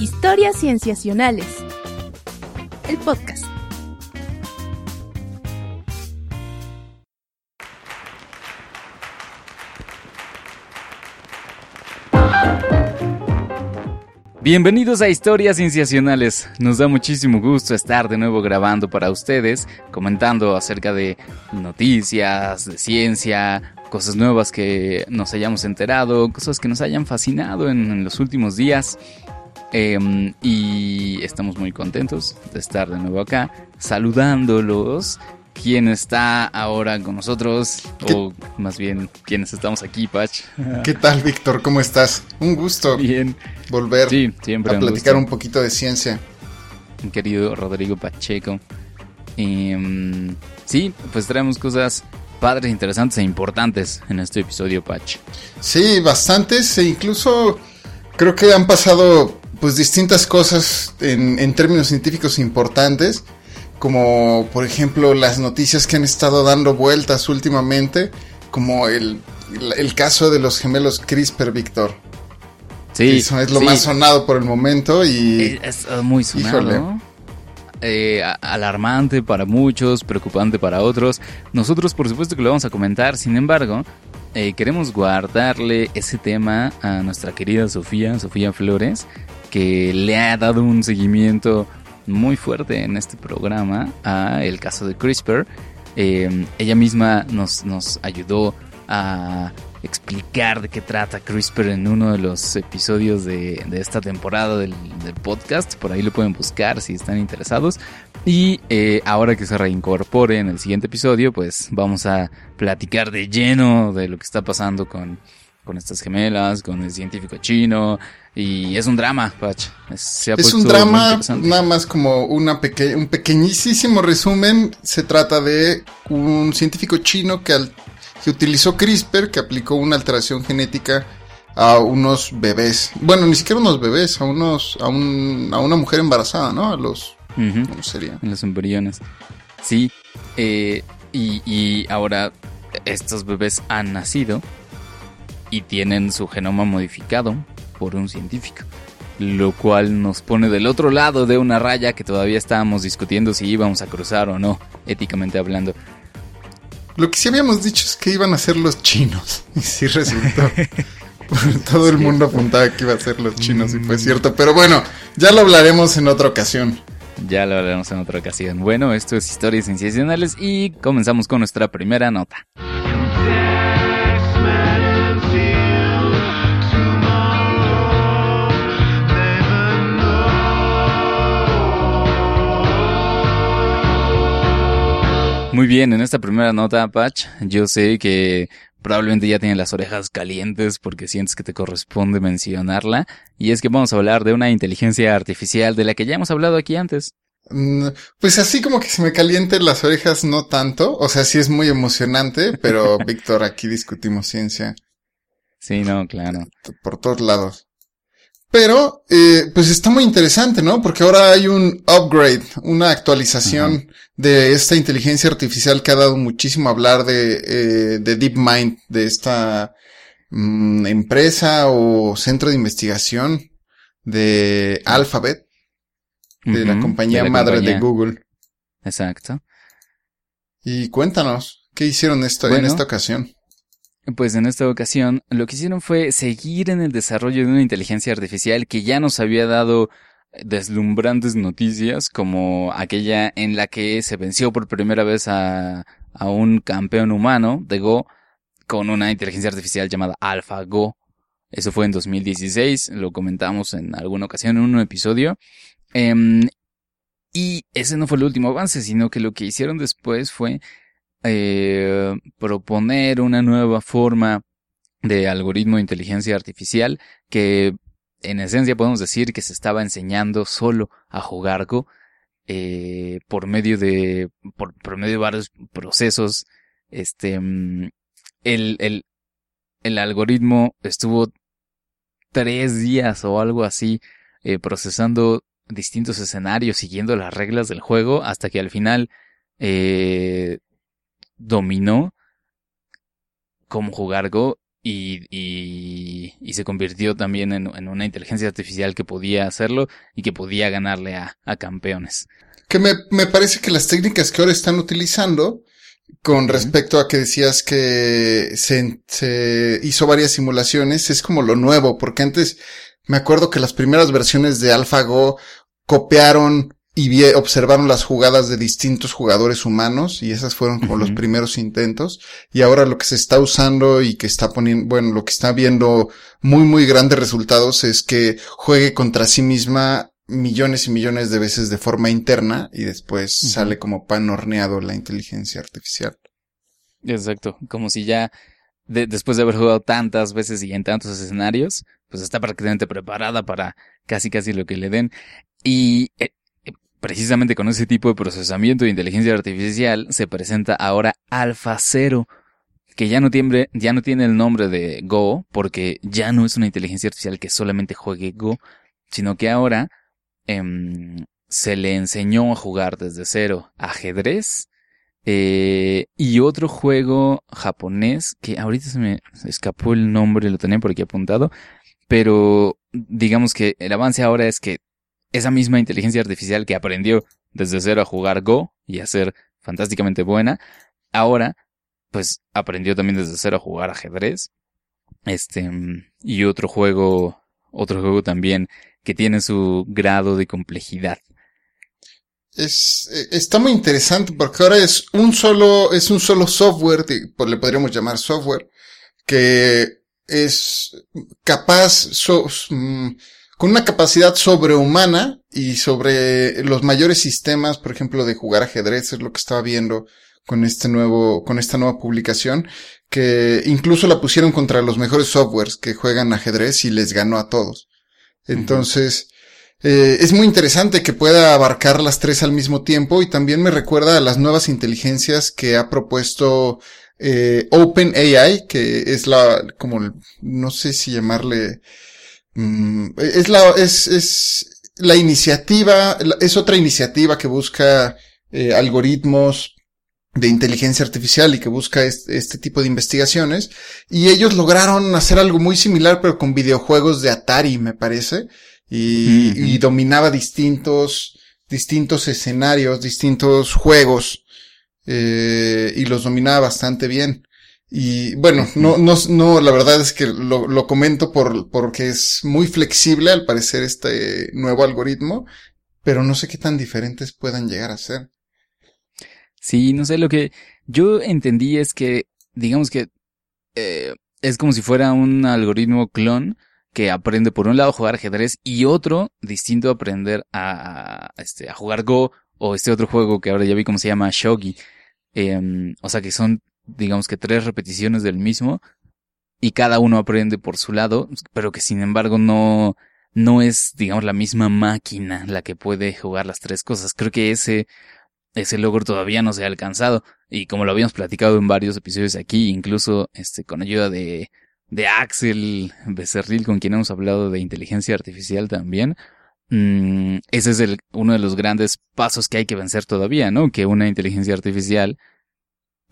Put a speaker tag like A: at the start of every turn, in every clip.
A: Historias Cienciacionales. El podcast.
B: Bienvenidos a Historias Cienciacionales. Nos da muchísimo gusto estar de nuevo grabando para ustedes, comentando acerca de noticias, de ciencia, cosas nuevas que nos hayamos enterado, cosas que nos hayan fascinado en, los últimos días. Em, y estamos muy contentos de estar de nuevo acá, saludándolos quién está ahora con nosotros, o más bien quiénes estamos aquí, Pach.
C: ¿Qué tal, Víctor? ¿Cómo estás? Un gusto.
B: Bien.
C: Volver
B: sí, siempre
C: a platicar un poquito de ciencia.
B: Querido Rodrigo Pacheco. Em, sí, pues traemos cosas padres, interesantes e importantes en este episodio, Pach.
C: Sí, bastantes, e incluso creo que han pasado pues distintas cosas en, en términos científicos importantes como por ejemplo las noticias que han estado dando vueltas últimamente, como el, caso de los gemelos CRISPR, Víctor.
B: Sí.
C: Eso es lo más sonado por el momento y...
B: Es, muy sonado. Eh, alarmante para muchos, preocupante para otros. Nosotros por supuesto que lo vamos a comentar, sin embargo, eh, queremos guardarle ese tema a nuestra querida Sofía, Sofía Flores, que le ha dado un seguimiento muy fuerte en este programa a el caso de CRISPR. Eh, ella misma nos, nos ayudó a explicar de qué trata CRISPR en uno de los episodios de, esta temporada del, podcast. Por ahí lo pueden buscar si están interesados. Y eh, ahora que se reincorpore en el siguiente episodio, pues vamos a platicar de lleno de lo que está pasando con, con estas gemelas, con el científico chino, y es un drama, Pach.
C: Es, un drama, nada más como una un pequeñísimo resumen. Se trata de un científico chino que, que utilizó CRISPR, que aplicó una alteración genética a unos bebés. Bueno, ni siquiera unos bebés, a unos, a, un, a una mujer embarazada, ¿no? A los,
B: ¿cómo sería? los embriones. Sí, eh, y, y ahora estos bebés han nacido y tienen su genoma modificado por un científico. Lo cual nos pone del otro lado de una raya que todavía estábamos discutiendo si íbamos a cruzar o no, éticamente hablando.
C: Lo que sí habíamos dicho es que iban a ser los chinos. Y sí resultó. Todo el mundo apuntaba que iba a ser los chinos y fue cierto. Pero bueno, ya lo hablaremos en otra ocasión.
B: Ya lo hablaremos en otra ocasión. Bueno, esto es Historias Sensacionales y comenzamos con nuestra primera nota. Muy bien, en esta primera nota, Patch, yo sé que probablemente ya tienes las orejas calientes porque sientes que te corresponde mencionarla, y es que vamos a hablar de una inteligencia artificial de la que ya hemos hablado aquí antes.
C: Mm, pues así como que se me calienten las orejas, no tanto, o sea, sí es muy emocionante, pero Víctor, aquí discutimos ciencia.
B: Sí, no, claro.
C: Por todos lados. Pero, eh, pues está muy interesante, ¿no? Porque ahora hay un upgrade, una actualización de esta inteligencia artificial que ha dado muchísimo a hablar de, eh, de DeepMind, de esta mm, empresa o centro de investigación de Alphabet, de la compañía madre de Google.
B: Exacto.
C: Y cuéntanos, ¿qué hicieron esto en esta ocasión?
B: Pues en esta ocasión lo que hicieron fue seguir en el desarrollo de una inteligencia artificial que ya nos había dado deslumbrantes noticias como aquella en la que se venció por primera vez a, a un campeón humano de Go con una inteligencia artificial llamada AlphaGo. Eso fue en 2016, lo comentamos en alguna ocasión en un episodio. Em, y ese no fue el último avance, sino que lo que hicieron después fue eh, proponer una nueva forma de algoritmo de inteligencia artificial que en esencia podemos decir que se estaba enseñando solo a jugar Go eh, por medio de por, medio de varios procesos este el, el, el algoritmo estuvo tres días o algo así eh, procesando distintos escenarios siguiendo las reglas del juego hasta que al final eh, dominó cómo jugar Go y, y, y, se convirtió también en, en, una inteligencia artificial que podía hacerlo y que podía ganarle a, a campeones.
C: Que me, me, parece que las técnicas que ahora están utilizando, con respecto a que decías que se, se hizo varias simulaciones, es como lo nuevo, porque antes me acuerdo que las primeras versiones de AlphaGo copiaron y observaron las jugadas de distintos jugadores humanos y esas fueron como los primeros intentos y ahora lo que se está usando y que está poniendo, bueno, lo que está viendo muy muy grandes resultados es que juegue contra sí misma millones y millones de veces de forma interna y después sale como pan horneado la inteligencia artificial.
B: Exacto, como si ya después de haber jugado tantas veces y en tantos escenarios, pues está prácticamente preparada para casi casi lo que le den. Y eh, Precisamente con ese tipo de procesamiento de inteligencia artificial se presenta ahora Alpha Zero, que ya no, tiene, ya no tiene el nombre de Go, porque ya no es una inteligencia artificial que solamente juegue Go, sino que ahora em, se le enseñó a jugar desde cero ajedrez eh, y otro juego japonés que ahorita se me escapó el nombre, lo tenía por aquí apuntado, pero digamos que el avance ahora es que esa misma inteligencia artificial que aprendió desde cero a jugar Go y a ser fantásticamente buena, ahora pues aprendió también desde cero a jugar ajedrez. Este, y otro juego, otro juego también que tiene su grado de complejidad.
C: Es, eh, está muy interesante porque ahora es un solo, es un solo software, pues le podríamos llamar software, que es capaz, mm, con una capacidad sobrehumana y sobre los mayores sistemas, por ejemplo, de jugar ajedrez, es lo que estaba viendo con este nuevo, con esta nueva publicación, que incluso la pusieron contra los mejores softwares que juegan ajedrez y les ganó a todos. Entonces, eh, es muy interesante que pueda abarcar las tres al mismo tiempo y también me recuerda a las nuevas inteligencias que ha propuesto eh, OpenAI, que es la, como, no sé si llamarle, Mm, es la, es, es la iniciativa, es otra iniciativa que busca eh, algoritmos de inteligencia artificial y que busca este, tipo de investigaciones. Y ellos lograron hacer algo muy similar, pero con videojuegos de Atari, me parece. Y, y dominaba distintos, distintos escenarios, distintos juegos. Eh, y los dominaba bastante bien. Y bueno, no, no, no, la verdad es que lo, lo comento por, porque es muy flexible al parecer este nuevo algoritmo, pero no sé qué tan diferentes puedan llegar a ser.
B: Sí, no sé, lo que yo entendí es que, digamos que eh, es como si fuera un algoritmo clon que aprende por un lado a jugar ajedrez y otro distinto a aprender a, este, a jugar Go o este otro juego que ahora ya vi cómo se llama Shogi. Eh, o sea que son digamos que tres repeticiones del mismo y cada uno aprende por su lado, pero que sin embargo no, no es, digamos, la misma máquina la que puede jugar las tres cosas. Creo que ese, ese logro todavía no se ha alcanzado. Y como lo habíamos platicado en varios episodios aquí, incluso este, con ayuda de, de Axel Becerril, con quien hemos hablado de inteligencia artificial también, mm, ese es el, uno de los grandes pasos que hay que vencer todavía, ¿no? Que una inteligencia artificial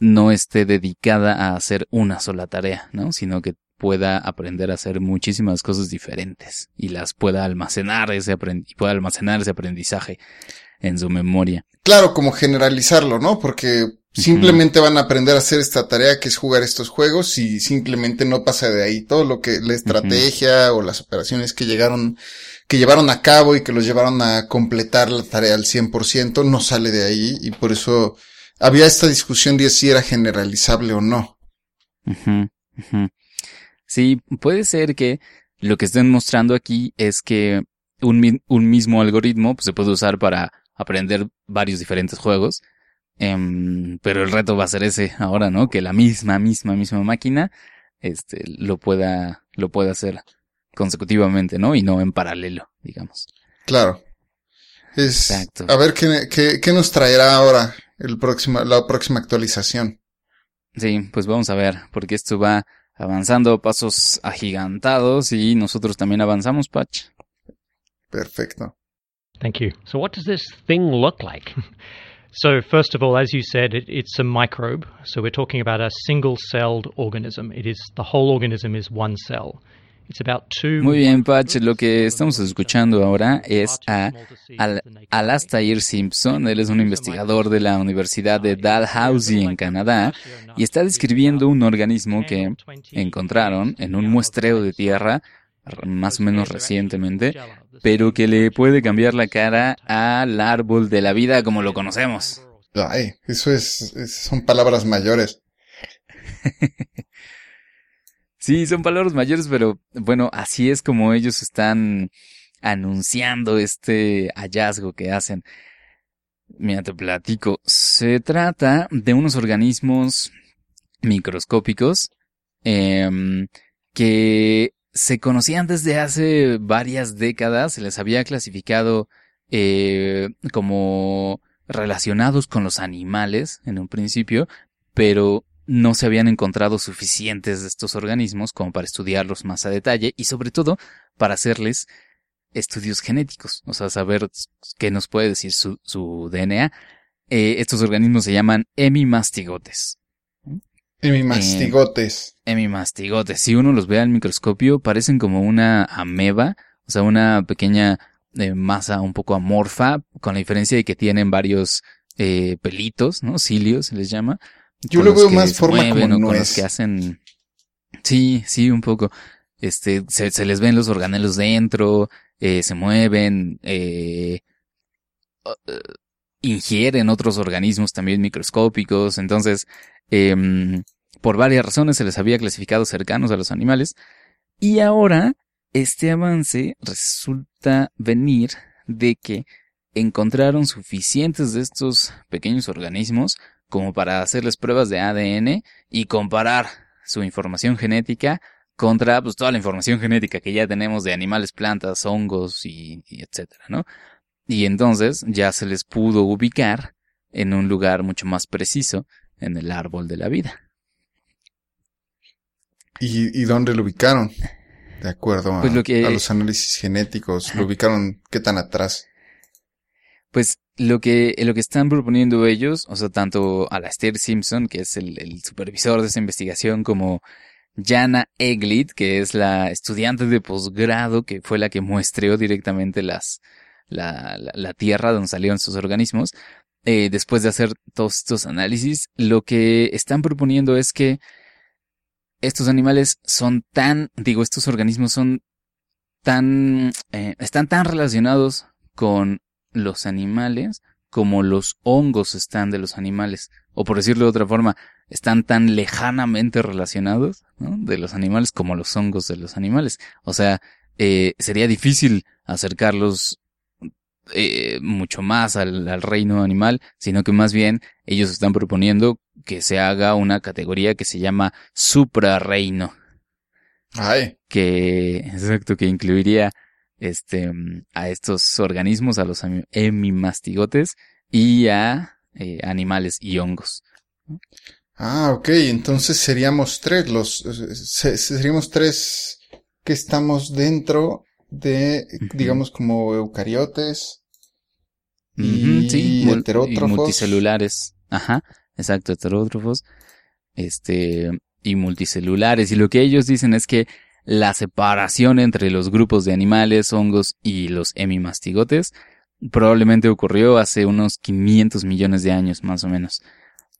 B: no esté dedicada a hacer una sola tarea, ¿no? Sino que pueda aprender a hacer muchísimas cosas diferentes y las pueda almacenar ese y pueda almacenar ese aprendizaje en su memoria.
C: Claro, como generalizarlo, ¿no? Porque simplemente van a aprender a hacer esta tarea que es jugar estos juegos y simplemente no pasa de ahí. Todo lo que la estrategia o las operaciones que llegaron, que llevaron a cabo y que los llevaron a completar la tarea al 100% no sale de ahí y por eso había esta discusión de si era generalizable o no.
B: Sí, puede ser que lo que estén mostrando aquí es que un, un mismo algoritmo pues, se puede usar para aprender varios diferentes juegos. Em, pero el reto va a ser ese ahora, ¿no? Que la misma, misma, misma máquina, este, lo pueda, lo pueda hacer consecutivamente, ¿no? Y no en paralelo, digamos.
C: Claro. Exacto. A ver qué, qué, qué nos traerá ahora el próximo, la próxima actualización.
B: Sí, pues vamos a ver, porque esto va avanzando pasos agigantados y nosotros también avanzamos, Patch.
C: Perfecto.
D: Thank you. So what does this thing look like? So, first of all, as you said, it, it's a microbe. So, we're talking about a single celled organism. It is the whole organism is one cell. It's about two
B: Muy bien, Patch. Lo que estamos escuchando ahora es a Al Alastair Simpson. Él es un investigador de la Universidad de Dalhousie en Canadá y está describiendo un organismo que encontraron en un muestreo de tierra más o menos recientemente, pero que le puede cambiar la cara al árbol de la vida como lo conocemos.
C: Ay, eso es, es- son palabras mayores.
B: Sí, son palabras mayores, pero bueno, así es como ellos están anunciando este hallazgo que hacen. Mira, te platico. Se trata de unos organismos microscópicos em, que se conocían desde hace varias décadas. Se les había clasificado eh, como relacionados con los animales en un principio, pero no se habían encontrado suficientes de estos organismos como para estudiarlos más a detalle y sobre todo para hacerles estudios genéticos, o sea, saber qué nos puede decir su, su DNA. Eh, estos organismos se llaman hemimastigotes.
C: Y mi mastigotes.
B: Hemimastigotes, si uno los ve al microscopio, parecen como una ameba, o sea, una pequeña eh, masa un poco amorfa, con la diferencia de que tienen varios eh, pelitos, ¿no? Cilios se les llama.
C: Yo lo veo más forma
B: mueven
C: como
B: o con los que hacen. Sí, sí, un poco. Este, se, se les ven los organelos dentro, eh, se mueven, eh, eh, ingieren otros organismos también microscópicos. Entonces, em, por varias razones se les había clasificado cercanos a los animales. Y ahora, este avance resulta venir de que encontraron suficientes de estos pequeños organismos como para hacerles pruebas de ADN y comparar su información genética contra pues, toda la información genética que ya tenemos de animales, plantas, hongos y, y etcétera, ¿no? Y entonces ya se les pudo ubicar en un lugar mucho más preciso en el árbol de la vida.
C: ¿Y, y dónde lo ubicaron? De acuerdo a,
B: Pues lo que-
C: a los análisis genéticos, lo ubicaron qué tan atrás.
B: Pues lo que, lo que están proponiendo ellos, o sea, tanto Alastair Simpson, que es el, supervisor de esa investigación, como Jana Eglit, que es la estudiante de posgrado, que fue la que muestreó directamente la, la, la tierra donde salieron estos organismos, eh, después de hacer todos estos análisis, lo que están proponiendo es que estos animales son tan, digo, estos organismos son tan, eh, están tan relacionados con los animales como los hongos están de los animales. O por decirlo de otra forma, están tan lejanamente relacionados ¿no? de los animales como los hongos de los animales. O sea, eh, sería difícil acercarlos eh, mucho más al, al reino animal, sino que más bien ellos están proponiendo que se haga una categoría que se llama suprarreino
C: Ay,
B: que, exacto, que incluiría este, mm, a estos organismos, a los hemi- hemimastigotes y a eh, animales y hongos.
C: ah, ok, entonces seríamos tres, los, se- seríamos tres que estamos dentro de, digamos, como eucariotes. Y
B: sí,
C: heterótrofos.
B: y multicelulares. Ajá, exacto, heterótrofos. Este, y multicelulares. Y lo que ellos dicen es que la separación entre los grupos de animales, hongos y los hemimastigotes probablemente ocurrió hace unos 500 millones de años, más o menos.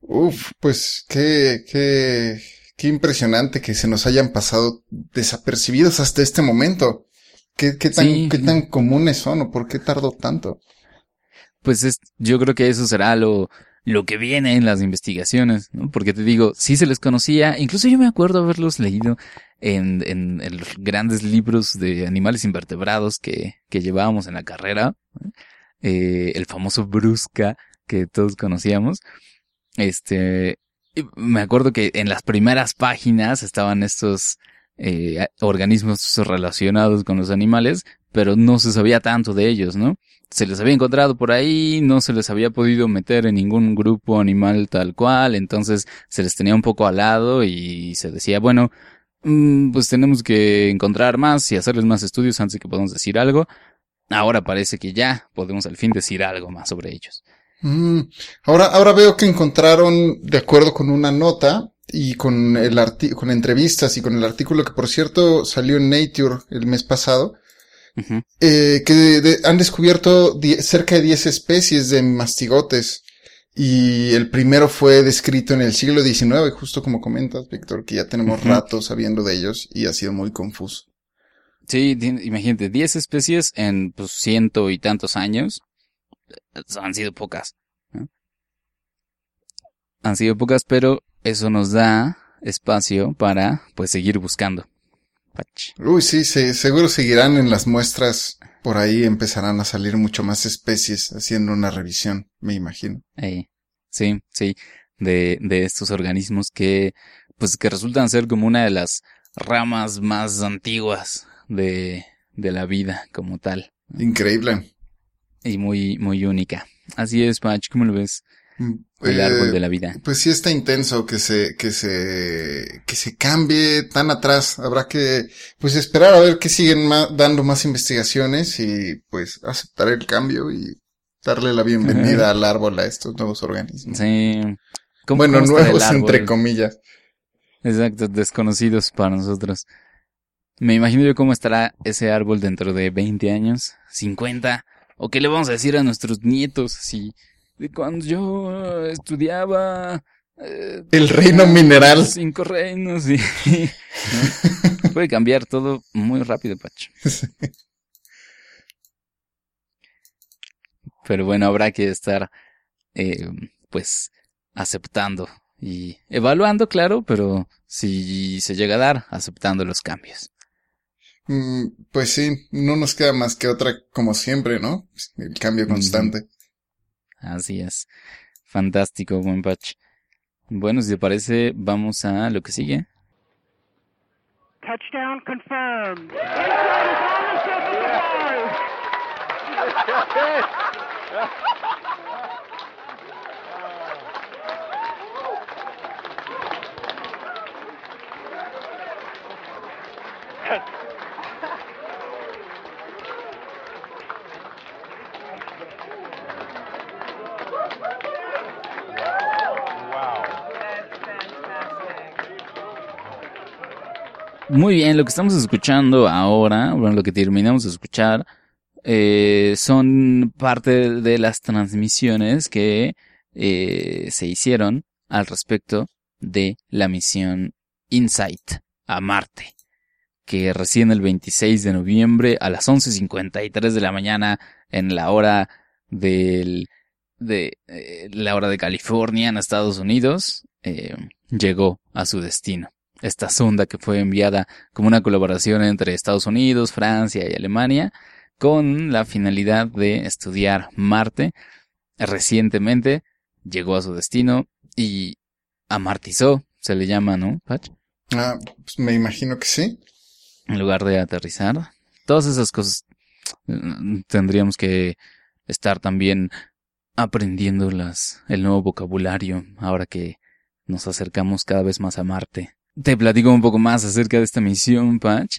C: Uf, pues qué, qué, qué impresionante que se nos hayan pasado desapercibidos hasta este momento. ¿Qué, qué tan,
B: Sí.
C: qué tan comunes son o por qué tardó tanto?
B: Pues es, yo creo que eso será lo, lo que viene en las investigaciones, ¿no? Porque te digo, sí se les conocía, incluso yo me acuerdo haberlos leído en, en, los grandes libros de animales invertebrados que, que llevábamos en la carrera, eh, el famoso Brusca que todos conocíamos. Este, me acuerdo que en las primeras páginas estaban estos eh, organismos relacionados con los animales, pero no se sabía tanto de ellos, ¿no? Se les había encontrado por ahí, no se les había podido meter en ningún grupo animal tal cual, entonces se les tenía un poco al lado y se decía, bueno, mm, pues tenemos que encontrar más y hacerles más estudios antes de que podamos decir algo. Ahora parece que ya podemos al fin decir algo más sobre ellos.
C: Mm, Ahora, ahora veo que encontraron, de acuerdo con una nota y con el con entrevistas y con el artículo que por cierto salió en Nature el mes pasado, Eh, que de- de- han descubierto cerca de 10 especies de mastigotes. Y el primero fue descrito en el siglo XIX, justo como comentas, Víctor, que ya tenemos
B: Ujú.
C: rato sabiendo de ellos y ha sido muy confuso.
B: Sí, imagínate, 10 especies en pues ciento y tantos años. eh, Han sido pocas. ¿no? Han sido pocas, pero eso nos da espacio para pues seguir buscando. Pach.
C: Uy, sí, se- seguro seguirán en las muestras. Por ahí empezarán a salir mucho más especies haciendo una revisión, me imagino.
B: Eh, sí, sí, de, de estos organismos que pues que resultan ser como una de las ramas más antiguas de, de la vida como tal.
C: Increíble.
B: Y muy, muy única. Así es, Patch, ¿cómo lo ves?
C: Mm,
B: El
C: eh,
B: árbol de la vida.
C: Pues sí está intenso que se, que se, que se cambie tan atrás. Habrá que, pues esperar a ver que siguen dando más investigaciones y pues aceptar el cambio y darle la bienvenida al árbol a estos nuevos organismos.
B: Sí. ¿Cómo-
C: Bueno,
B: cómo
C: nuevos entre comillas.
B: Exacto, desconocidos para nosotros. Me imagino yo cómo estará ese árbol dentro de 20 años, 50, o qué le vamos a decir a nuestros nietos si cuando yo eh, estudiaba eh,
C: El reino mineral.
B: cinco reinos y ¿no? puede cambiar todo muy rápido, Pacho. Pero bueno, habrá que estar eh, pues aceptando y evaluando, claro, pero si se llega a dar, aceptando los cambios.
C: Mm, Pues sí, no nos queda más que otra como siempre, ¿no? El cambio constante.
B: Así es. Fantástico, buen patch. Bueno, si te parece, vamos a lo que sigue.
E: Touchdown confirmed. Inside is on the 75.
B: Muy bien, lo que estamos escuchando ahora, bueno, lo que terminamos de escuchar, eh, son parte de las transmisiones que eh, se hicieron al respecto de la misión InSight a Marte, que recién el 26 de noviembre a las 11.53 de la mañana en la hora del, de eh, la hora de California en Estados Unidos, eh, llegó a su destino esta sonda que fue enviada como una colaboración entre Estados Unidos, Francia y Alemania, con la finalidad de estudiar Marte. Recientemente llegó a su destino y amartizó, se le llama, ¿no, Patch?
C: Ah, pues me imagino que sí.
B: En lugar de aterrizar. Todas esas cosas mm, tendríamos que estar también aprendiendo las, el nuevo vocabulario ahora que nos acercamos cada vez más a Marte. Te platico un poco más acerca de esta misión, Patch.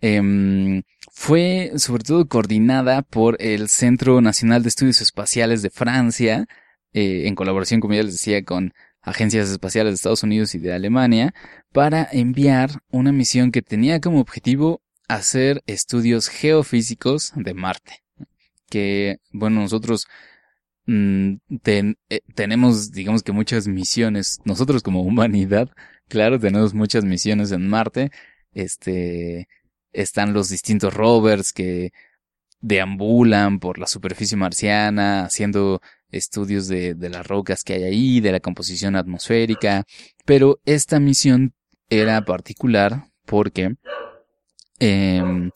B: Em, fue sobre todo coordinada por el Centro Nacional de Estudios Espaciales de Francia, eh, en colaboración, como ya les decía, con agencias espaciales de Estados Unidos y de Alemania, para enviar una misión que tenía como objetivo hacer estudios geofísicos de Marte. Que, bueno, nosotros mm, eh, tenemos, digamos que muchas misiones, nosotros como humanidad, claro, tenemos muchas misiones en Marte. Este, están los distintos rovers que deambulan por la superficie marciana, haciendo estudios de, las rocas que hay ahí, de la composición atmosférica. Pero esta misión era particular porque em,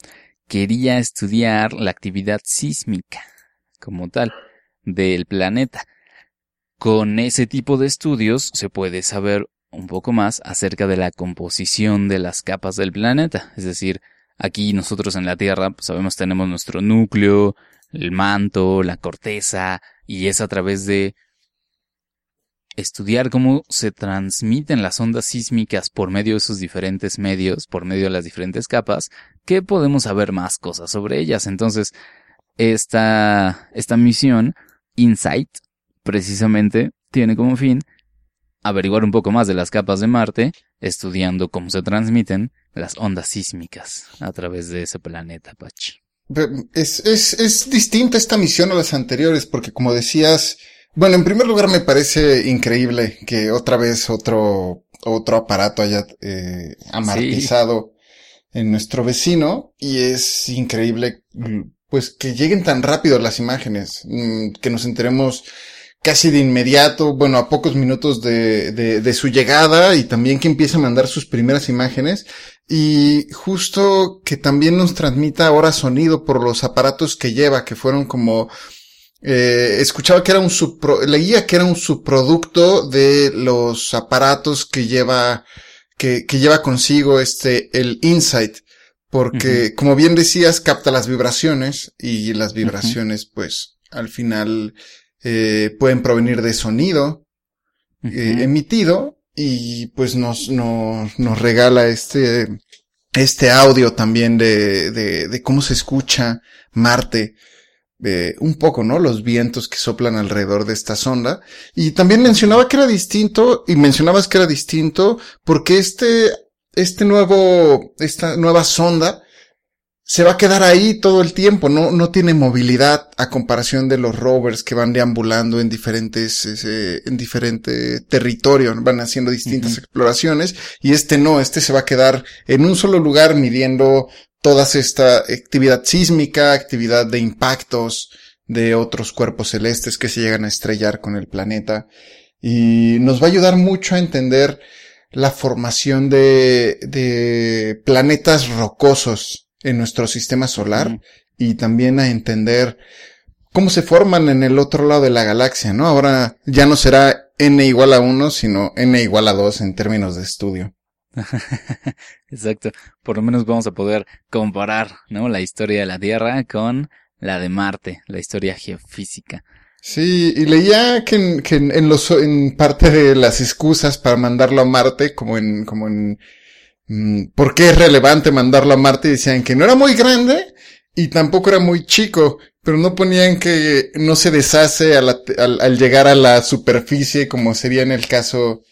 B: quería estudiar la actividad sísmica como tal del planeta. Con ese tipo de estudios se puede saber un poco más acerca de la composición de las capas del planeta. Es decir, aquí nosotros en la Tierra pues, sabemos tenemos nuestro núcleo, el manto, la corteza, y es a través de estudiar cómo se transmiten las ondas sísmicas por medio de esos diferentes medios, por medio de las diferentes capas, que podemos saber más cosas sobre ellas. Entonces, esta, esta misión, InSight, precisamente tiene como fin averiguar un poco más de las capas de Marte, estudiando cómo se transmiten las ondas sísmicas a través de ese planeta, Pach.
C: Es, es, es distinta esta misión a las anteriores, porque como decías, bueno, en primer lugar me parece increíble que otra vez otro, otro aparato haya eh, amartizado en nuestro vecino, y es increíble, pues que lleguen tan rápido las imágenes, mm, que nos enteremos casi de inmediato, bueno, a pocos minutos de, de, de, su llegada y también que empiece a mandar sus primeras imágenes y justo que también nos transmita ahora sonido por los aparatos que lleva, que fueron como, eh, escuchaba que era un subpro, leía que era un subproducto de los aparatos que lleva, que, que lleva consigo este, el Insight. Porque, uh -huh. como bien decías, capta las vibraciones y las vibraciones, uh -huh. pues, al final, eh, pueden provenir de sonido uh -huh. eh, emitido y pues nos, nos, nos regala este, este audio también de, de, de cómo se escucha Marte. Eh, un poco, ¿no? Los vientos que soplan alrededor de esta sonda. Y también mencionaba que era distinto, y mencionabas que era distinto, porque este, este nuevo, esta nueva sonda se va a quedar ahí todo el tiempo, no, no tiene movilidad a comparación de los rovers que van deambulando en diferentes, ese, en diferente territorio, van haciendo distintas uh -huh. exploraciones, y este no, este se va a quedar en un solo lugar midiendo toda esta actividad sísmica, actividad de impactos de otros cuerpos celestes que se llegan a estrellar con el planeta, y nos va a ayudar mucho a entender la formación de, de planetas rocosos en nuestro sistema solar mm. y también a entender cómo se forman en el otro lado de la galaxia, ¿no? Ahora ya no será n igual a 1, sino n igual a 2 en términos de estudio.
B: Exacto. Por lo menos vamos a poder comparar, ¿no? La historia de la Tierra con la de Marte, la historia geofísica.
C: Sí, y leía que en, que en, en los, en parte de las excusas para mandarlo a Marte, como en, como en, ¿Por qué es relevante mandarlo a Marte? Decían que no era muy grande y tampoco era muy chico, pero no ponían que no se deshace al, al, al llegar a la superficie como sería en el caso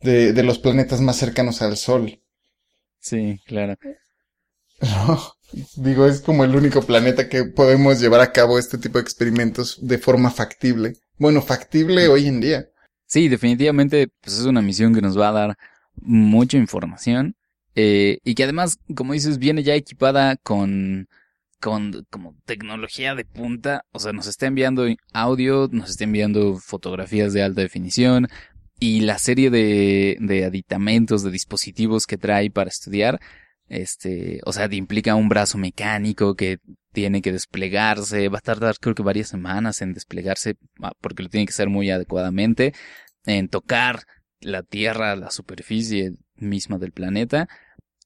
C: de, de, los planetas más cercanos al Sol.
B: Sí, claro.
C: No, digo, es como el único planeta que podemos llevar a cabo este tipo de experimentos de forma factible. Bueno, factible hoy en día.
B: Sí, definitivamente, pues es una misión que nos va a dar mucha información eh, y que además, como dices, viene ya equipada con, con como tecnología de punta. O sea, nos está enviando audio, nos está enviando fotografías de alta definición y la serie de, de aditamentos, de dispositivos que trae para estudiar. Este, o sea, implica un brazo mecánico que tiene que desplegarse, va a tardar creo que varias semanas en desplegarse ah, porque lo tiene que hacer muy adecuadamente, en tocar la tierra, la superficie misma del planeta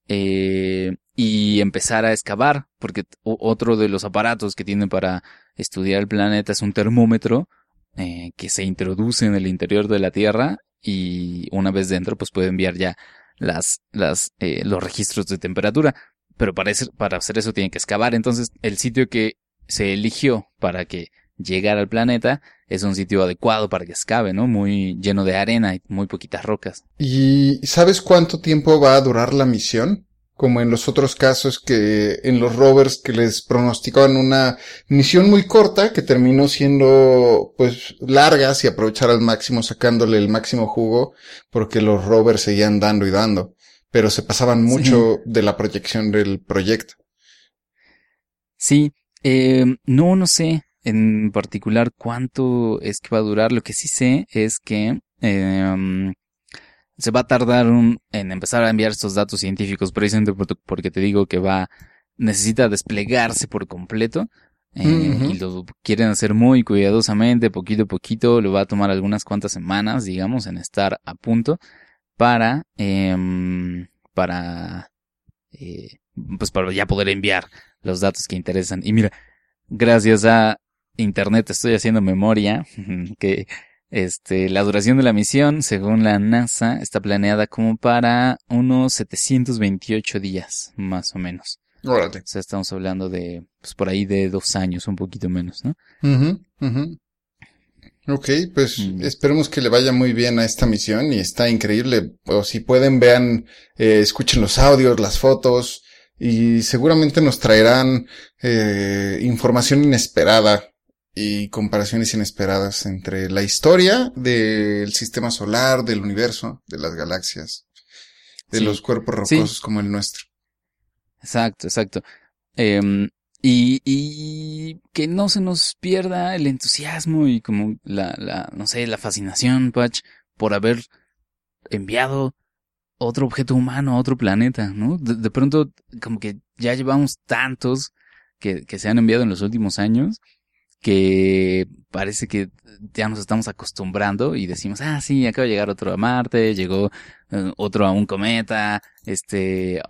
B: eh, y empezar a excavar, porque otro de los aparatos que tienen para estudiar el planeta es un termómetro eh, que se introduce en el interior de la Tierra y una vez dentro pues puede enviar ya las, las, eh, los registros de temperatura, pero para, ese, para hacer eso tiene que excavar, entonces el sitio que se eligió para que llegara al planeta es un sitio adecuado para que excave, ¿no? Muy lleno de arena y muy poquitas rocas.
C: ¿Y sabes cuánto tiempo va a durar la misión? Como en los otros casos que en los rovers que les pronosticaban una misión muy corta que terminó siendo pues largas y aprovechar al máximo sacándole el máximo jugo porque los rovers seguían dando y dando, pero se pasaban mucho sí. de la proyección del proyecto.
B: Sí, eh, no, no sé en particular cuánto es que va a durar. Lo que sí sé es que eh, se va a tardar un, en empezar a enviar estos datos científicos, precisamente porque te digo que va, necesita desplegarse por completo. Eh, uh -huh. Y lo quieren hacer muy cuidadosamente, poquito a poquito. Le va a tomar algunas cuantas semanas, digamos, en estar a punto para, eh, para, eh, pues para ya poder enviar los datos que interesan. Y mira, gracias a internet estoy haciendo memoria que este la duración de la misión según la NASA está planeada como para unos 728 días más o menos.
C: Órale.
B: O sea, estamos hablando de pues por ahí de dos años, un poquito menos, ¿no?
C: Uh -huh, uh -huh. Ok, pues
B: Mm.
C: esperemos que le vaya muy bien a esta misión y está increíble. O si pueden, vean, eh, escuchen los audios, las fotos y seguramente nos traerán eh, información inesperada y comparaciones inesperadas entre la historia del sistema solar, del universo, de las galaxias, de
B: Sí.
C: los cuerpos
B: Sí.
C: rocosos como el nuestro.
B: Exacto, exacto. Em, y, y que no se nos pierda el entusiasmo y como la, la, no sé, la fascinación, Patch, por haber enviado otro objeto humano a otro planeta, ¿no? De, de pronto, como que ya llevamos tantos que, que se han enviado en los últimos años que parece que ya nos estamos acostumbrando y decimos, ah, sí, acaba de llegar otro a Marte, llegó eh, otro a un cometa, este,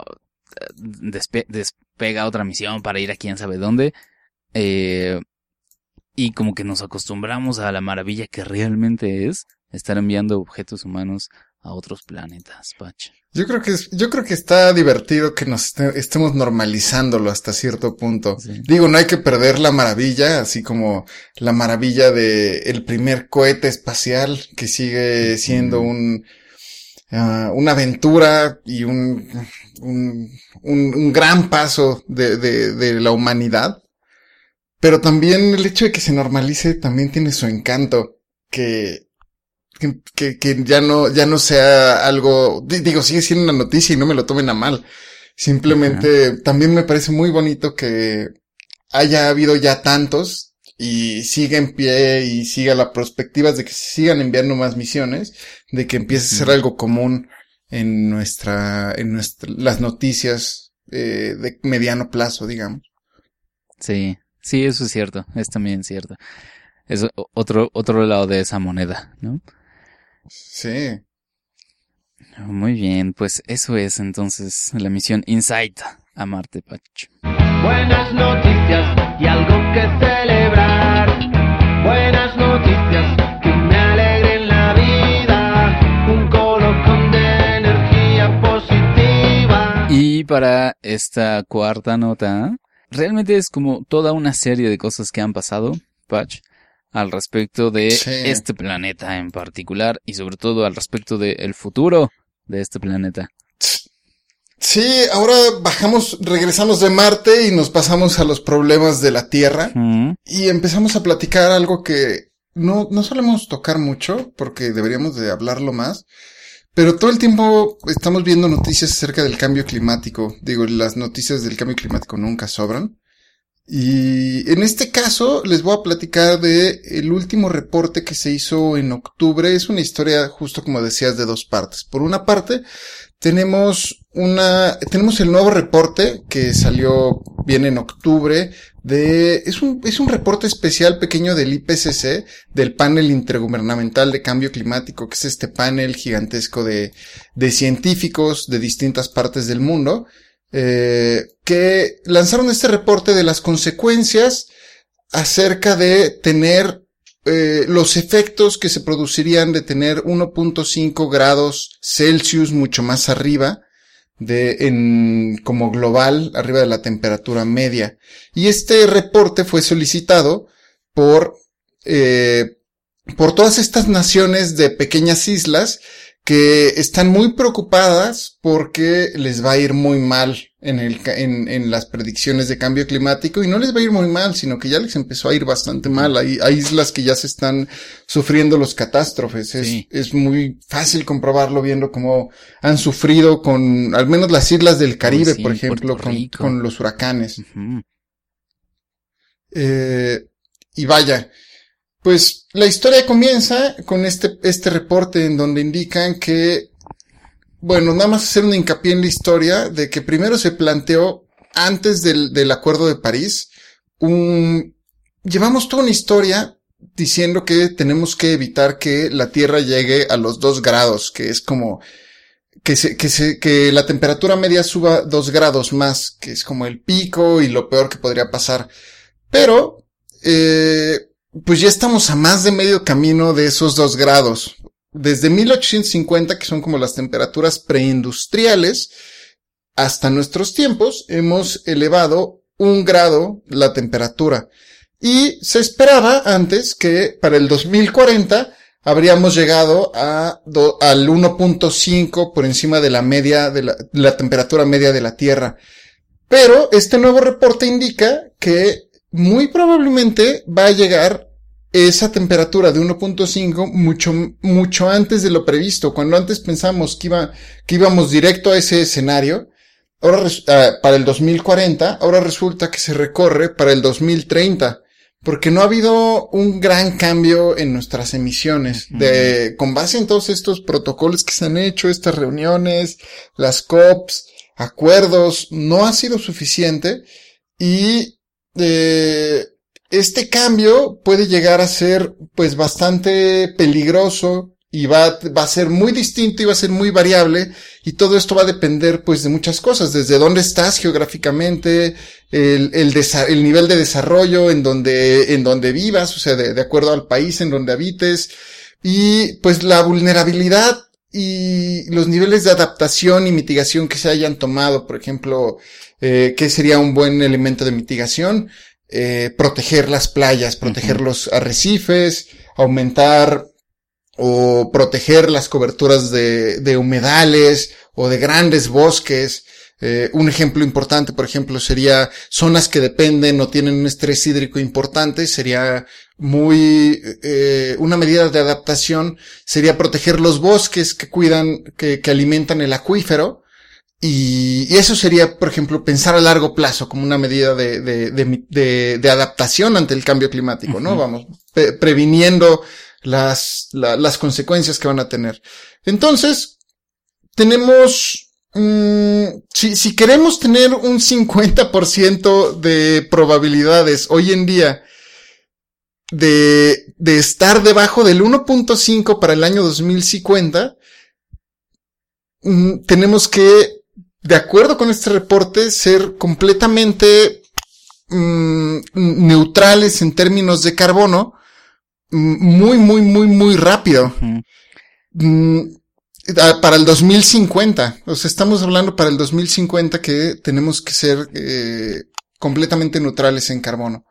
B: despe- despega otra misión para ir a quién sabe dónde. Eh, y como que nos acostumbramos a la maravilla que realmente es estar enviando objetos humanos a otros planetas, Patch.
C: Yo creo que es, yo creo que está divertido que nos este- estemos normalizándolo hasta cierto punto.
B: Sí.
C: Digo, no hay que perder la maravilla, así como la maravilla de el primer cohete espacial que sigue siendo un ah, una aventura y un un, un, un gran paso de, de, de la humanidad. Pero también el hecho de que se normalice también tiene su encanto, que que, que, que ya no, ya no sea algo, di- digo, sigue siendo una noticia y no me lo tomen a mal. Simplemente también me parece muy bonito que haya habido ya tantos y siga en pie y siga la perspectiva de que se sigan enviando más misiones, de que empiece a ser algo común en nuestra, en nuestra, las noticias eh, de mediano plazo, digamos.
B: Sí, sí, eso es cierto, es también cierto. Es otro, otro lado de esa moneda, ¿no?
C: Sí.
B: Muy bien, pues eso es entonces la misión Insight a Marte, Patch.
F: Buenas noticias y algo que celebrar. Buenas noticias que me alegren la vida. Un colocón de energía positiva.
B: Y para esta cuarta nota, realmente es como toda una serie de cosas que han pasado, Patch, al respecto de
C: Sí.
B: este planeta en particular y sobre todo al respecto del futuro de este planeta.
C: Sí, ahora bajamos, regresamos de Marte y nos pasamos a los problemas de la Tierra.
B: Mm,
C: Y empezamos a platicar algo que no, no solemos tocar mucho, porque deberíamos de hablarlo más, pero todo el tiempo estamos viendo noticias acerca del cambio climático. Digo, las noticias del cambio climático nunca sobran. Y en este caso les voy a platicar de el último reporte que se hizo en octubre. Es una historia, justo como decías, de dos partes. Por una parte, tenemos una, tenemos el nuevo reporte que salió bien en octubre de, es un, es un reporte especial pequeño del IPCC, del panel intergubernamental de cambio climático, que es este panel gigantesco de, de científicos de distintas partes del mundo, eh, que lanzaron este reporte de las consecuencias acerca de tener eh, los efectos que se producirían de tener 1.5 grados Celsius mucho más arriba de en como global arriba de la temperatura media. Y este reporte fue solicitado por eh, por todas estas naciones de pequeñas islas que están muy preocupadas porque les va a ir muy mal en, el, en, en las predicciones de cambio climático y no les va a ir muy mal, sino que ya les empezó a ir bastante mal. Hay, hay islas que ya se están sufriendo los catástrofes. Es,
B: Sí.
C: es muy fácil comprobarlo viendo cómo han sufrido con, al menos las islas del Caribe,
B: sí,
C: por ejemplo, con, con los huracanes. Eh, y vaya, pues la historia comienza con este, este reporte en donde indican que, bueno, nada más hacer un hincapié en la historia de que primero se planteó antes del, del Acuerdo de París, un, llevamos toda una historia diciendo que tenemos que evitar que la Tierra llegue a los dos grados, que es como, que se, que se, que la temperatura media suba dos grados más, que es como el pico y lo peor que podría pasar. Pero, eh, pues ya estamos a más de medio camino de esos dos grados. Desde 1850, que son como las temperaturas preindustriales, hasta nuestros tiempos hemos elevado un grado la temperatura. Y se esperaba antes que para el 2040 habríamos llegado a do- al 1.5 por encima de la media de la, la temperatura media de la Tierra. Pero este nuevo reporte indica que muy probablemente va a llegar esa temperatura de 1.5 mucho, mucho antes de lo previsto. Cuando antes pensamos que iba, que íbamos directo a ese escenario, ahora, ah, para el 2040, ahora resulta que se recorre para el 2030. Porque no ha habido un gran cambio en nuestras emisiones. De, con base en todos estos protocolos que se han hecho, estas reuniones, las COPs, acuerdos, no ha sido suficiente. Y, eh, este cambio puede llegar a ser, pues, bastante peligroso y va, va a ser muy distinto y va a ser muy variable. Y todo esto va a depender, pues, de muchas cosas. Desde dónde estás geográficamente, el, el, el nivel de desarrollo en donde, en donde vivas, o sea, de, de acuerdo al país en donde habites, y pues la vulnerabilidad y los niveles de adaptación y mitigación que se hayan tomado, por ejemplo, eh, ¿qué sería un buen elemento de mitigación? Eh, proteger las playas, proteger los arrecifes, aumentar o proteger las coberturas de, de humedales o de grandes bosques. Eh, un ejemplo importante, por ejemplo, sería zonas que dependen o tienen un estrés hídrico importante, sería muy, eh, una medida de adaptación sería proteger los bosques que cuidan, que, que alimentan el acuífero. Y, y eso sería, por ejemplo, pensar a largo plazo como una medida de, de, adaptación ante el cambio climático, ¿no? Vamos, pre- previniendo las, la- las consecuencias que van a tener. Entonces, tenemos, mm, si, si queremos tener un 50% de probabilidades hoy en día de, de estar debajo del 1.5 para el año 2050, mm, tenemos que, de acuerdo con este reporte, ser completamente mm, neutrales en términos de carbono, mm, muy, muy, muy, muy rápido. Mm, para el 2050. O sea, estamos hablando para el 2050 que tenemos que ser eh, completamente neutrales en carbono.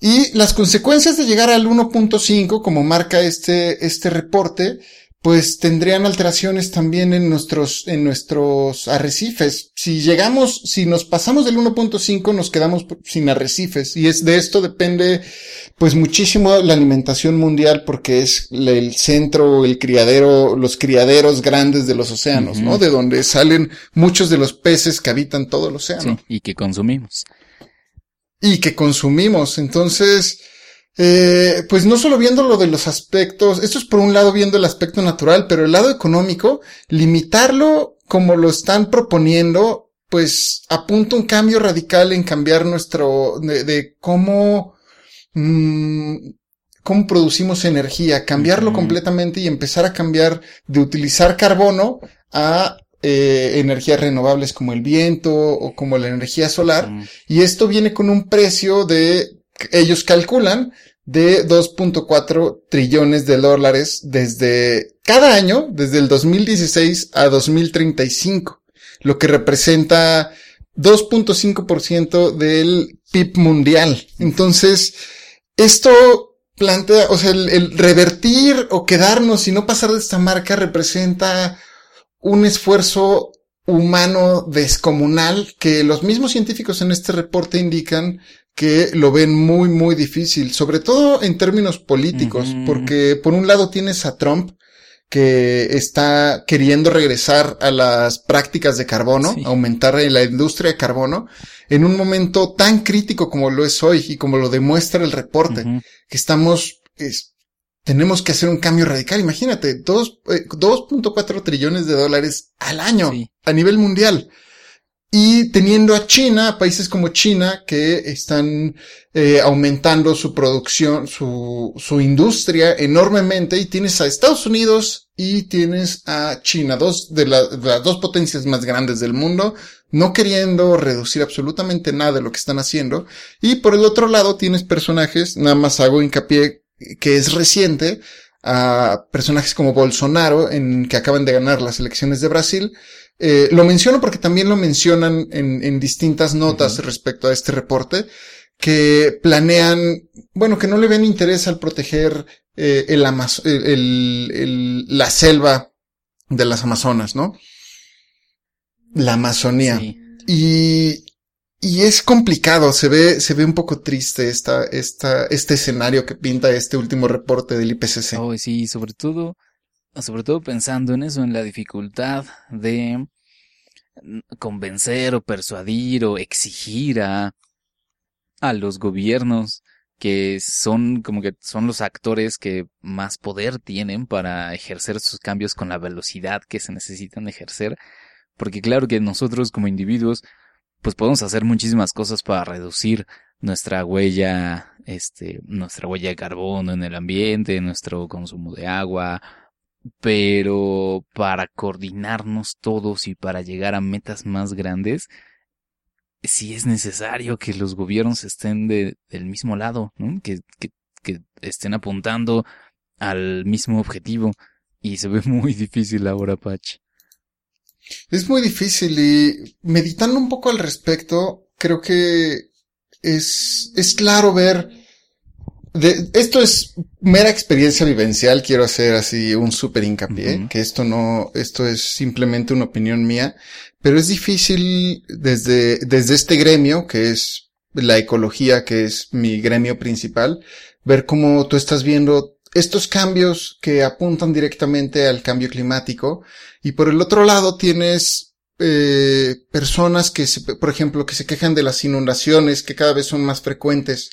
C: Y las consecuencias de llegar al 1.5, como marca este, este reporte, pues tendrían alteraciones también en nuestros, en nuestros arrecifes. Si llegamos, si nos pasamos del 1.5, nos quedamos sin arrecifes. Y es de esto depende, pues muchísimo la alimentación mundial porque es el centro, el criadero, los criaderos grandes de los océanos. ¿no? De donde salen muchos de los peces que habitan todo el océano
B: Sí, y que consumimos.
C: y que consumimos. Entonces, eh, pues no solo viendo lo de los aspectos, esto es por un lado viendo el aspecto natural, pero el lado económico, limitarlo como lo están proponiendo, pues apunta un cambio radical en cambiar nuestro, de, de cómo, mm, cómo producimos energía, cambiarlo completamente y empezar a cambiar de utilizar carbono a eh, energías renovables como el viento o como la energía solar. Y esto viene con un precio de, ellos calculan, de 2.4 trillones de dólares desde cada año, desde el 2016 a 2035, lo que representa 2.5% del PIB mundial. Entonces, esto plantea, o sea, el, el revertir o quedarnos y no pasar de esta marca representa un esfuerzo humano descomunal que los mismos científicos en este reporte indican que lo ven muy, muy difícil, sobre todo en términos políticos, porque por un lado tienes a Trump, que está queriendo regresar a las prácticas de carbono,
B: Sí.
C: aumentar la industria de carbono, en un momento tan crítico como lo es hoy y como lo demuestra el reporte, que estamos, es- tenemos que hacer un cambio radical. Imagínate, dos, eh, 2.4 trillones de dólares al año
B: Sí.
C: a nivel mundial. Y teniendo a China, países como China, que están eh, aumentando su producción, su, su industria enormemente, y tienes a Estados Unidos y tienes a China, dos de, la- de las dos potencias más grandes del mundo, no queriendo reducir absolutamente nada de lo que están haciendo. Y por el otro lado tienes personajes, nada más hago hincapié que es reciente, a personajes como Bolsonaro, en que acaban de ganar las elecciones de Brasil, eh, lo menciono porque también lo mencionan en, en distintas notas respecto a este reporte, que planean, bueno, que no le ven interés al proteger eh, el, la selva de las Amazonas, ¿no? La Amazonía.
B: Sí.
C: Y, y es complicado, se ve, se ve un poco triste esta, esta, este escenario que pinta este último reporte del IPCC.
B: Oh, sí, sobre todo, sobre todo pensando en eso, en la dificultad de convencer o persuadir o exigir a, a los gobiernos que son como que son los actores que más poder tienen para ejercer sus cambios con la velocidad que se necesitan ejercer. Porque claro que nosotros como individuos pues podemos hacer muchísimas cosas para reducir nuestra huella, este, nuestra huella de carbono en el ambiente, nuestro consumo de agua, pero para coordinarnos todos y para llegar a metas más grandes, sí es necesario que los gobiernos estén de, del mismo lado, ¿no? Que, estén apuntando al mismo objetivo. Y se ve muy difícil ahora, Patch.
C: Es muy difícil y meditando un poco al respecto, creo que es claro ver, de, esto es mera experiencia vivencial, quiero hacer así un súper hincapié, que esto no, esto es simplemente una opinión mía, pero es difícil desde, desde este gremio, que es la ecología, que es mi gremio principal, ver cómo tú estás viendo estos cambios que apuntan directamente al cambio climático, y por el otro lado tienes eh, personas que, se, por ejemplo, que se quejan de las inundaciones que cada vez son más frecuentes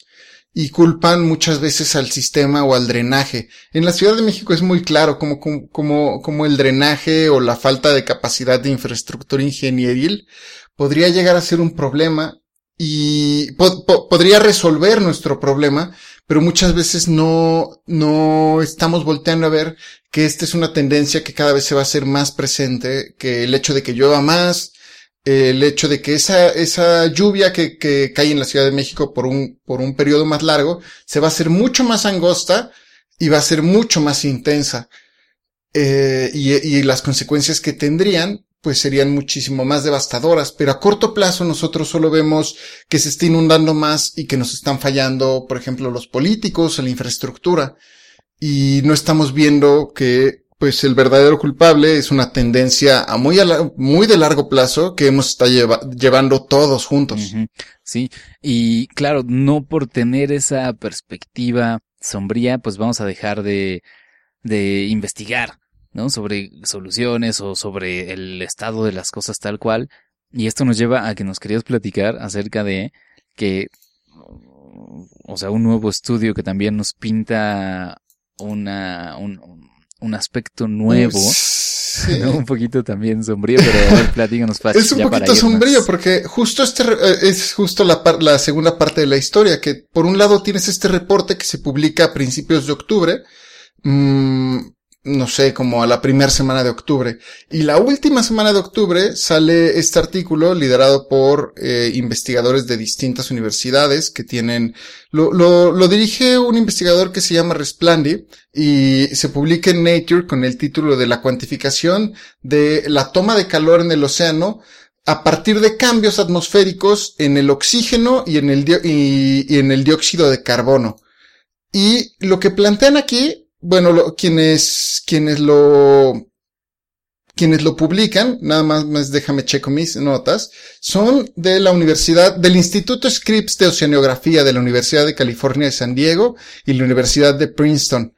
C: y culpan muchas veces al sistema o al drenaje. En la Ciudad de México es muy claro como, como, como, el drenaje o la falta de capacidad de infraestructura ingenieril podría llegar a ser un problema y po- po- podría resolver nuestro problema, pero muchas veces no, no estamos volteando a ver que esta es una tendencia que cada vez se va a hacer más presente, que el hecho de que llueva más, el hecho de que esa, esa lluvia que, que cae en la Ciudad de México por un, por un periodo más largo, se va a hacer mucho más angosta y va a ser mucho más intensa. Eh, y, y las consecuencias que tendrían, pues serían muchísimo más devastadoras, pero a corto plazo nosotros solo vemos que se está inundando más y que nos están fallando, por ejemplo, los políticos, la infraestructura y no estamos viendo que pues el verdadero culpable es una tendencia a muy a la- muy de largo plazo que hemos estado lleva- llevando todos juntos.
B: Sí, y claro, no por tener esa perspectiva sombría, pues vamos a dejar de, de investigar, ¿no? Sobre soluciones o sobre el estado de las cosas tal cual. Y esto nos lleva a que nos querías platicar acerca de que, o sea, un nuevo estudio que también nos pinta una, un, un aspecto nuevo,
C: Sí.
B: ¿no? Un poquito también sombrío, pero a ver, platícanos fácil.
C: Es un
B: ya
C: poquito sombrío porque justo este eh, es justo la, par- la segunda parte de la historia que por un lado tienes este reporte que se publica a principios de octubre, mm, no sé, como a la primera semana de octubre. Y la última semana de octubre sale este artículo liderado por eh, investigadores de distintas universidades que tienen, lo, lo, lo dirige un investigador que se llama Resplandi y se publica en Nature con el título de la cuantificación de la toma de calor en el océano a partir de cambios atmosféricos en el oxígeno y en el, y en el dióxido de carbono. Y lo que plantean aquí, bueno, lo- quienes, quienes lo, quienes lo publican, nada más, más déjame checo mis notas, son de la Universidad, del Instituto Scripps de Oceanografía de la Universidad de California de San Diego y la Universidad de Princeton,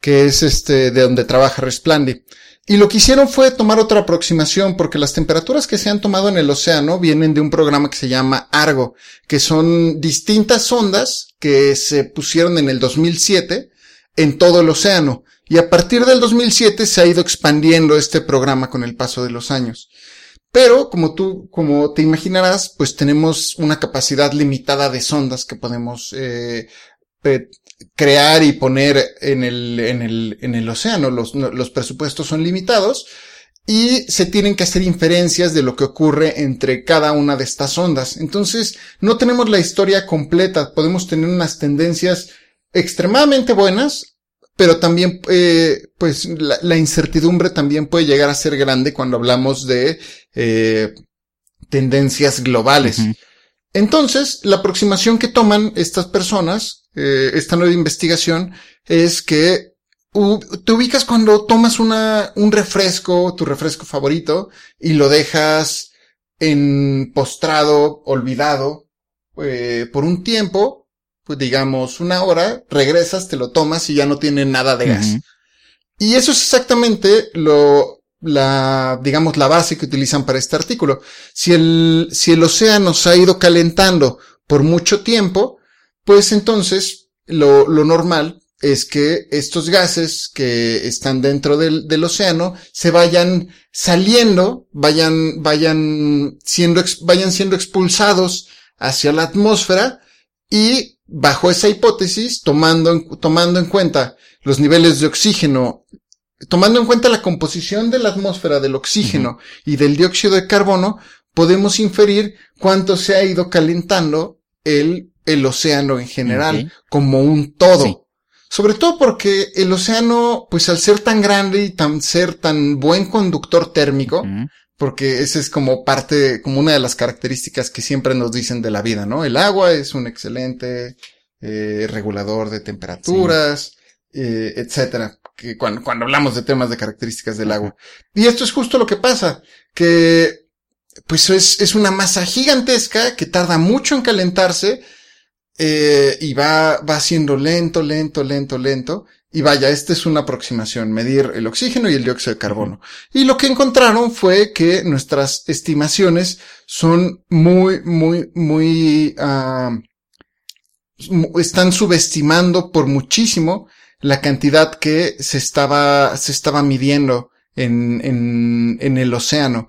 C: que es este, de donde trabaja Resplandi. Y lo que hicieron fue tomar otra aproximación porque las temperaturas que se han tomado en el océano vienen de un programa que se llama Argo, que son distintas ondas que se pusieron en el 2007 en todo el océano. Y a partir del 2007 se ha ido expandiendo este programa con el paso de los años. Pero, como tú, como te imaginarás, pues tenemos una capacidad limitada de sondas que podemos eh, crear y poner en el, en el, en el océano. Los, los presupuestos son limitados y se tienen que hacer inferencias de lo que ocurre entre cada una de estas ondas. Entonces, no tenemos la historia completa. Podemos tener unas tendencias extremadamente buenas, pero también, eh, pues, la, la incertidumbre también puede llegar a ser grande cuando hablamos de eh, tendencias globales. Entonces, la aproximación que toman estas personas, eh, esta nueva investigación, es que te ubicas cuando tomas una, un refresco, tu refresco favorito, y lo dejas en postrado, olvidado, eh, por un tiempo, pues digamos una hora, regresas, te lo tomas y ya no tiene nada de gas. Y eso es exactamente lo, la, digamos, la base que utilizan para este artículo. Si el, si el océano se ha ido calentando por mucho tiempo, pues entonces lo, lo normal es que estos gases que están dentro del, del océano se vayan saliendo, vayan, vayan siendo, vayan siendo expulsados hacia la atmósfera y bajo esa hipótesis, tomando, en- tomando en cuenta los niveles de oxígeno, tomando en cuenta la composición de la atmósfera del oxígeno y del dióxido de carbono, podemos inferir cuánto se ha ido calentando el, el océano en general, como un todo.
B: Sí.
C: Sobre todo porque el océano, pues al ser tan grande y tan ser tan buen conductor térmico. Porque esa es como parte, como una de las características que siempre nos dicen de la vida, ¿no? El agua es un excelente eh, regulador de temperaturas, eh, etcétera. Que cuando, cuando hablamos de temas de características del agua. Y esto es justo lo que pasa, que pues es, es una masa gigantesca que tarda mucho en calentarse eh, y va, va siendo lento, lento, lento, lento. Y vaya, esta es una aproximación, medir el oxígeno y el dióxido de carbono. Y lo que encontraron fue que nuestras estimaciones son muy, muy, muy, mu- están subestimando por muchísimo la cantidad que se estaba, se estaba midiendo en, en, en el océano.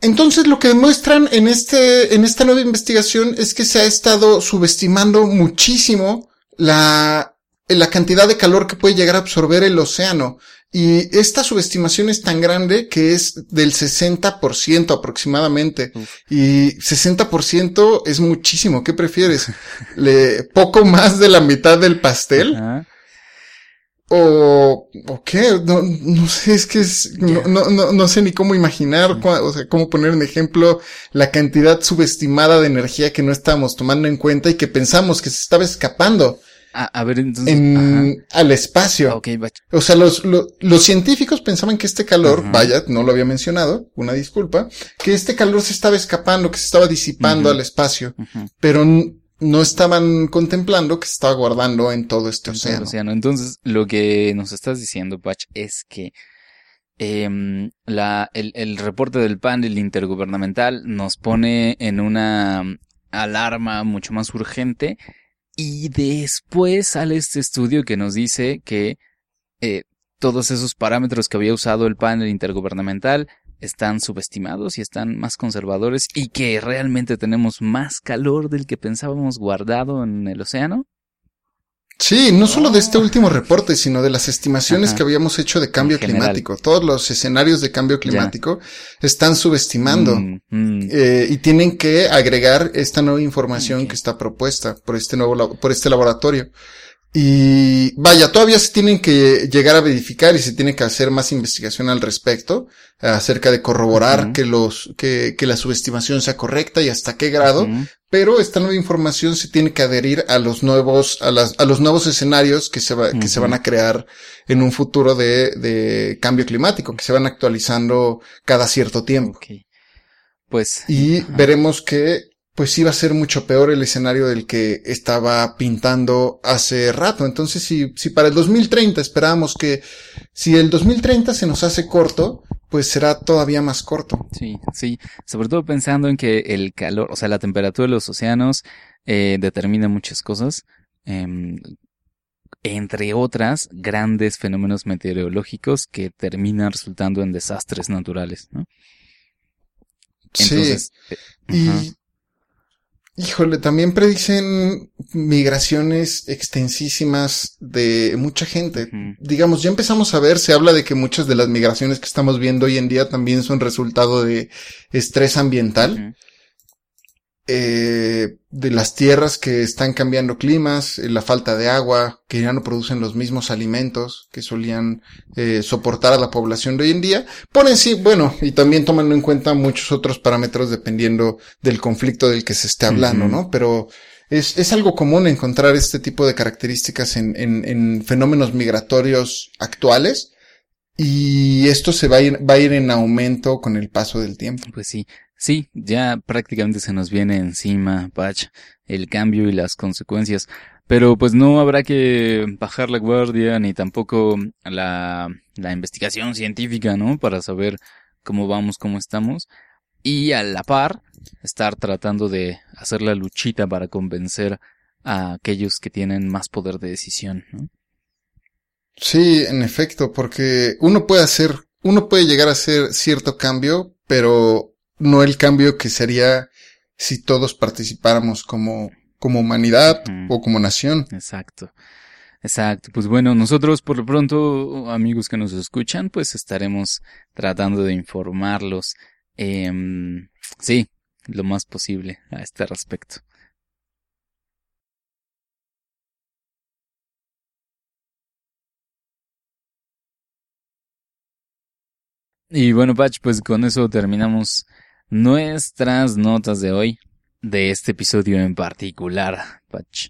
C: Entonces lo que demuestran en este, en esta nueva investigación es que se ha estado subestimando muchísimo la, la cantidad de calor que puede llegar a absorber el océano. Y esta subestimación es tan grande que es del 60% aproximadamente.
B: Uf.
C: Y 60% es muchísimo. ¿Qué prefieres? ¿Le, ¿Poco más de la mitad del pastel? ¿O, o qué? No, no sé, es que es, no, no, no, no sé ni cómo imaginar, cua- o sea, cómo poner en ejemplo la cantidad subestimada de energía que no estábamos tomando en cuenta y que pensamos que se estaba escapando
B: A, a ver, entonces.
C: en, al espacio.
B: Ok, bach-
C: O sea, los, lo- los científicos pensaban que este calor,
B: Ajá.
C: vaya, no lo había mencionado, una disculpa, que este calor se estaba escapando, que se estaba disipando al espacio, pero no estaban contemplando que se estaba guardando en todo este
B: En todo
C: océano.
B: océano. Entonces, lo que nos estás diciendo, Pach, es que em, la, el, el reporte del panel intergubernamental nos pone en una mm, alarma mucho más urgente y después sale este estudio que nos dice que eh, todos esos parámetros que había usado el panel intergubernamental están subestimados y están más conservadores y que realmente tenemos más calor del que pensábamos guardado en el océano.
C: Sí, no solo de este
B: Oh.
C: último reporte, sino de las estimaciones
B: Ajá.
C: que habíamos hecho de cambio climático. Todos los escenarios de cambio climático están subestimando.
B: Mm, mm.
C: eh, y tienen que agregar esta nueva información que está propuesta por este nuevo, por este laboratorio. Y vaya, todavía se tienen que llegar a verificar y se tiene que hacer más investigación al respecto, acerca de corroborar que los, que, que la subestimación sea correcta y hasta qué grado pero esta nueva información se tiene que adherir a los nuevos, a las, a los nuevos escenarios que se va, que se van a crear en un futuro de, de cambio climático, que se van actualizando cada cierto tiempo.
B: Pues.
C: Y veremos que, pues sí va a ser mucho peor el escenario del que estaba pintando hace rato. Entonces, si, si para el 2030 esperábamos que, si el 2030 se nos hace corto, pues será todavía más corto.
B: Sí, sí. Sobre todo pensando en que el calor, o sea, la temperatura de los océanos eh, determina muchas cosas. em, entre otras, grandes fenómenos meteorológicos que terminan resultando en desastres naturales, ¿no? Entonces, eh,
C: Y. híjole, también predicen migraciones extensísimas de mucha gente. Digamos, ya empezamos a ver, se habla de que muchas de las migraciones que estamos viendo hoy en día también son resultado de estrés ambiental. Eh, de las tierras que están cambiando climas, eh, la falta de agua, que ya no producen los mismos alimentos que solían eh, soportar a la población de hoy en día, ponen sí, bueno, y también tomando en cuenta muchos otros parámetros dependiendo del conflicto del que se esté hablando. ¿no? Pero es, es algo común encontrar este tipo de características en, en, en fenómenos migratorios actuales. Y esto se va a ir, va a ir en aumento con el paso del tiempo.
B: Pues sí, sí, ya prácticamente se nos viene encima, Patch, el cambio y las consecuencias. Pero pues no habrá que bajar la guardia ni tampoco la, la investigación científica, ¿no? Para saber cómo vamos, cómo estamos. Y a la par, estar tratando de hacer la luchita para convencer a aquellos que tienen más poder de decisión, ¿no?
C: Sí, en efecto, porque uno puede hacer, uno puede llegar a hacer cierto cambio, pero no el cambio que sería si todos participáramos como, como humanidad o como nación.
B: Exacto. Exacto. Pues bueno, nosotros por lo pronto, amigos que nos escuchan, pues estaremos tratando de informarlos, em, sí, lo más posible a este respecto. Y bueno, Patch, pues con eso terminamos nuestras notas de hoy, de este episodio en particular, Patch.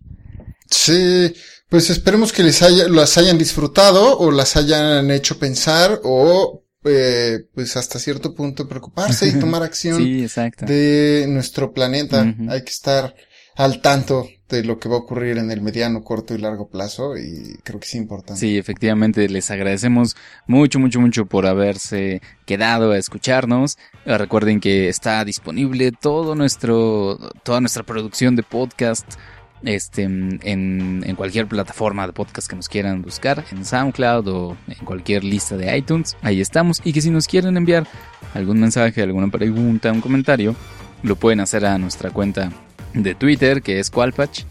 C: Sí, pues esperemos que les haya, las hayan disfrutado o las hayan hecho pensar o, eh, pues hasta cierto punto preocuparse y tomar acción
B: Sí,
C: de nuestro planeta. Hay que estar al tanto de lo que va a ocurrir en el mediano, corto y largo plazo y creo que es importante.
B: Sí, efectivamente, les agradecemos mucho, mucho, mucho por haberse quedado a escucharnos. Eh, Recuerden que está disponible todo nuestro, toda nuestra producción de podcast, este, en, en cualquier plataforma de podcast que nos quieran buscar, en SoundCloud o en cualquier lista de iTunes. Ahí estamos. Y que si nos quieren enviar algún mensaje, alguna pregunta, un comentario, lo pueden hacer a nuestra cuenta de Twitter, que es Qualpatch.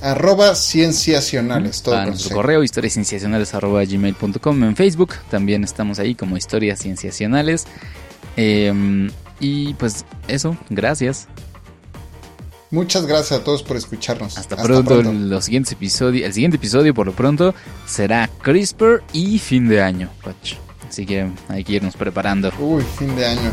C: Arroba cienciacionales, todo
B: a
C: con
B: nuestro correo historiascienciacionales.gmail.com en Facebook. También estamos ahí como historias cienciacionales. Em, y pues eso gracias.
C: Muchas gracias a todos por escucharnos.
B: hasta, pronto, los siguientes episodios el siguiente episodio por lo pronto será CRISPR y fin de año así que hay que irnos preparando.
C: Uy, fin de año.